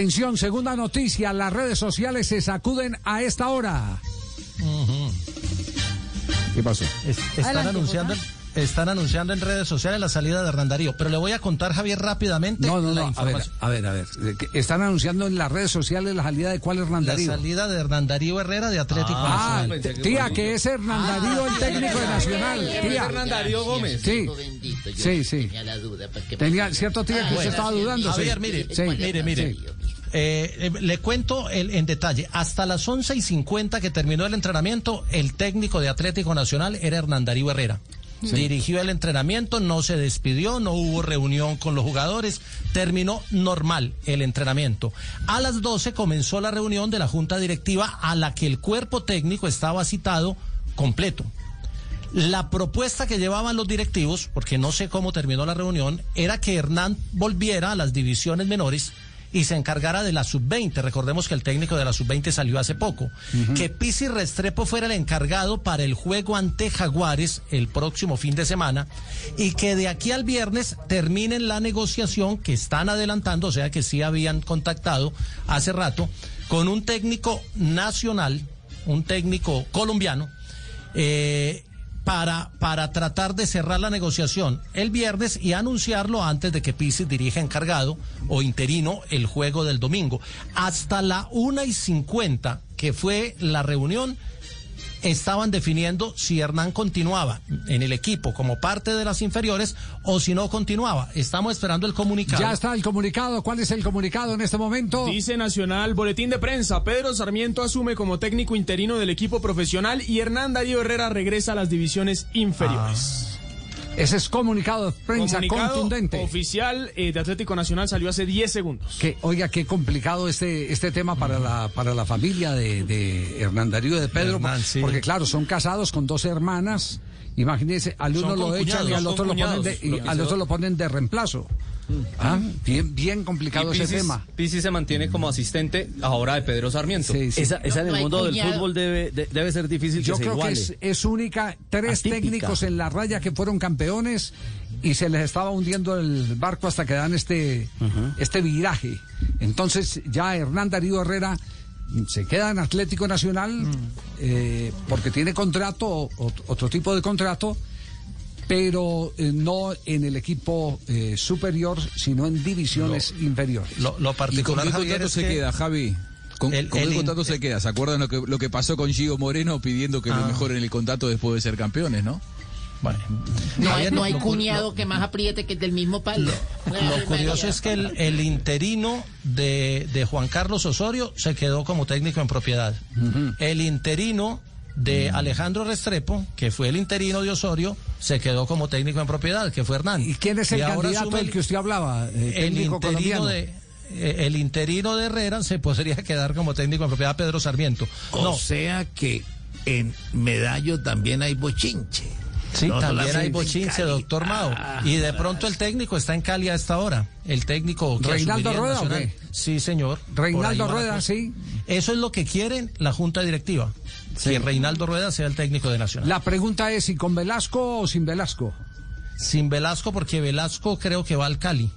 Atención, segunda noticia, las redes sociales se sacuden a esta hora. ¿Qué pasó? Es- están Adelante, anunciando están anunciando en redes sociales la salida de Hernán Darío, pero le voy a contar Javier rápidamente No, no, la no, a ver, a ver, a ver. ¿qué- Están anunciando en las redes sociales la salida de cuál Hernán La Darío. salida de Hernán Darío Herrera de Atlético Ah, Nacional. tía, que es Hernán Darío, el técnico de Nacional. Tía. Hernán Darío Gómez. Sí, sí, sí. Tenía la duda. pues, que- Tenía cierto tía que usted bueno. estaba dudando. sí. Javier, mire, Sí. mire, mire. Sí. Eh, eh, le cuento el- en detalle. Hasta las 11 y 50 que terminó el entrenamiento, el técnico de Atlético Nacional era Hernán Darío Herrera. Dirigió el entrenamiento, no se despidió, no hubo reunión con los jugadores, terminó normal el entrenamiento. A las 12 comenzó la reunión de la Junta Directiva a la que el cuerpo técnico estaba citado completo. La propuesta que llevaban los directivos, porque no sé cómo terminó la reunión, era que Hernán volviera a las divisiones menores y se encargara de la sub-20. Recordemos que el técnico de la sub-20 salió hace poco. Que Pisi Restrepo fuera el encargado para el juego ante Jaguares el próximo fin de semana y que de aquí al viernes terminen la negociación que están adelantando, o sea que sí habían contactado hace rato, con un técnico nacional, un técnico colombiano, eh, para, para tratar de cerrar la negociación el viernes y anunciarlo antes de que Pisis dirija encargado o interino el juego del domingo. Hasta la una y cincuenta, que fue la reunión, estaban definiendo si Hernán continuaba en el equipo como parte de las inferiores o si no continuaba. Estamos esperando el comunicado. Ya está el comunicado. ¿Cuál es el comunicado en este momento? Dice Nacional, boletín de prensa, Pedro Sarmiento asume como técnico interino del equipo profesional y Hernán Darío Herrera regresa a las divisiones inferiores. Ese es comunicado de prensa Comunicado contundente. oficial eh, de Atlético Nacional salió hace 10 segundos. Que, oiga, qué complicado este, este tema para la, para la familia de, de Hernán Darío y de Pedro. Hernán, sí. Porque claro, son casados con dos hermanas. Imagínense, al uno lo echan y al otro, lo ponen, de, y al otro lo ponen de reemplazo. Ah, bien, bien complicado ese tema. Pisis se mantiene como asistente ahora de Pedro Sarmiento. Sí, sí. Esa, esa en el no mundo del cuñado. fútbol debe, de- debe ser difícil Yo que se creo que es, es única. Tres Atípica. técnicos en la raya que fueron campeones y se les estaba hundiendo el barco hasta que dan este, este viraje. Entonces ya Hernán Darío Herrera se queda en Atlético Nacional eh, porque tiene contrato, o- otro tipo de contrato, pero eh, no en el equipo eh, superior, sino en divisiones inferiores. Lo, lo ¿Y con particular, qué Javier, contrato es se que- queda, Javi? ¿Con, El- con el qué in- contrato se queda? ¿Se acuerdan lo que, lo que pasó con Gio Moreno pidiendo que lo Ah. mejoren el contrato después de ser campeones, no? Bueno, No hay, no lo- hay lo- cuñado que más apriete que el del mismo palo. Lo curioso es que el, el interino de, de Juan Carlos Osorio se quedó como técnico en propiedad. El interino de Alejandro Restrepo, que fue el interino de Osorio, se quedó como técnico en propiedad, que fue Hernán. ¿Y quién es el candidato del que usted hablaba? eh, el técnico interino colombiano. de eh, el interino de Herrera se podría quedar como técnico en propiedad Pedro Sarmiento. No, O sea que en Medallo también hay bochinche. Sí, No también hay bochinche, doctor Mao. Ah, y de pronto el técnico está en Cali a esta hora. El técnico que ¿Reinaldo el Rueda o Nacional. qué? Sí, señor. Reinaldo Rueda, sí. Eso es lo que quieren la Junta Directiva. Que Reinaldo Rueda sea el técnico de Nacional. La pregunta es si con Velasco o sin Velasco. Sin Velasco, porque Velasco creo que va al Cali.